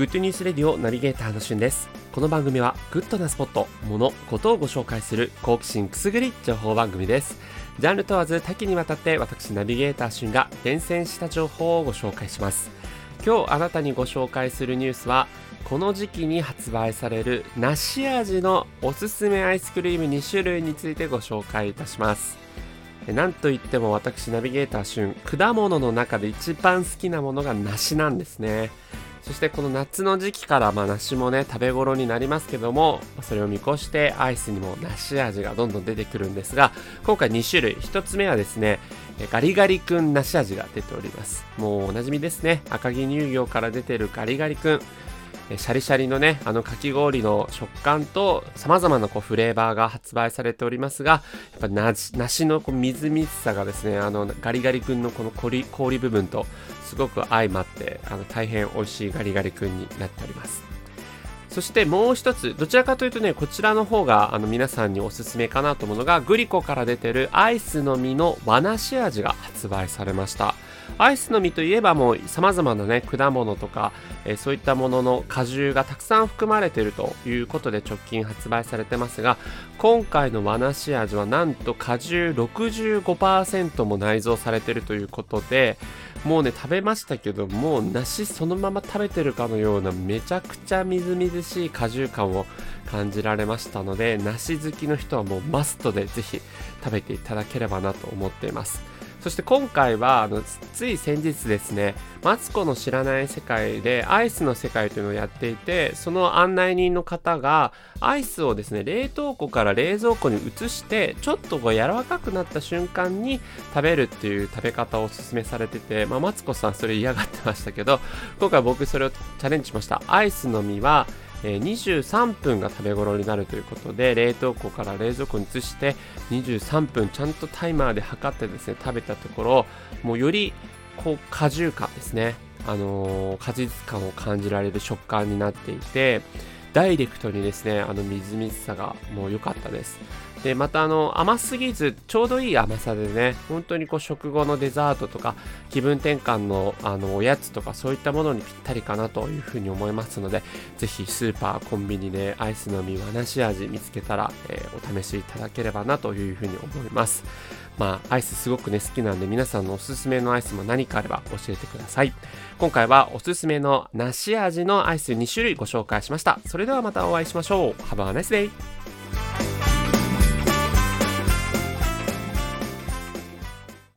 Good News Radio ナビゲーターのしゅんです。この番組はグッドなスポット、物、ことをご紹介する好奇心くすぐり情報番組です。ジャンル問わず多岐にわたって私ナビゲーターしゅんが厳選した情報をご紹介します今日あなたにご紹介するニュースはこの時期に発売される梨味のおすすめアイスクリーム2種類についてご紹介いたします。なんといっても私ナビゲーターしゅん果物の中で一番好きなものが梨なんですね。そしてこの夏の時期からまあ梨もね食べ頃になりますけどもそれを見越してアイスにも梨味がどんどん出てくるんですが今回2種類。1つ目はですねガリガリ君梨味が出ております。もうおなじみですね。赤城乳業から出てるガリガリ君。シャリシャリのね、あのかき氷の食感と様々なこうフレーバーが発売されておりますが、やっぱ梨のこうみずみずさがですね、あのガリガリ君のこの氷氷部分とすごく相まって、あの大変美味しいガリガリ君になっております。そしてもう一つ、どちらかというとね、こちらの方があの皆さんにおすすめかなと思うのが、グリコから出てるアイスの実の和梨味が発売されました。アイスの実といえばもう様々なね、果物とか、えー、そういったものの果汁がたくさん含まれているということで直近発売されてますが、今回の和梨味はなんと果汁65%も内蔵されているということで、もうね、食べましたけど、もう梨そのまま食べてるかのようなめちゃくちゃみずみずしい果汁感を感じられましたので、梨好きの人はもうマストでぜひ食べていただければなと思っています。そして今回はあのつい先日ですねマツコの知らない世界でアイスの世界というのをやっていてその案内人の方がアイスをですね冷凍庫から冷蔵庫に移してちょっとこう柔らかくなった瞬間に食べるっていう食べ方をおすすめされてて、まあ、マツコさんそれ嫌がってましたけど今回僕それをチャレンジしました。アイスの実はえ、23分が食べ頃になるということで冷凍庫から冷蔵庫に移して23分ちゃんとタイマーで測ってですね食べたところもうよりこう果汁感ですね。あのー、果実感を感じられる食感になっていてダイレクトにですねあのみずみずさがもう良かったです。でまたあの甘すぎずちょうどいい甘さでね本当にこう食後のデザートとか気分転換のあのおやつとかそういったものにぴったりかなというふうに思いますのでぜひスーパーコンビニでアイスの実和なし味見つけたら、えー、お試しいただければなというふうに思います。まあアイスすごくね好きなんで皆さんのおすすめのアイスも何かあれば教えてください。今回はおすすめの梨味のアイス2種類ご紹介しました。それではまたお会いしましょう。Have a nice day!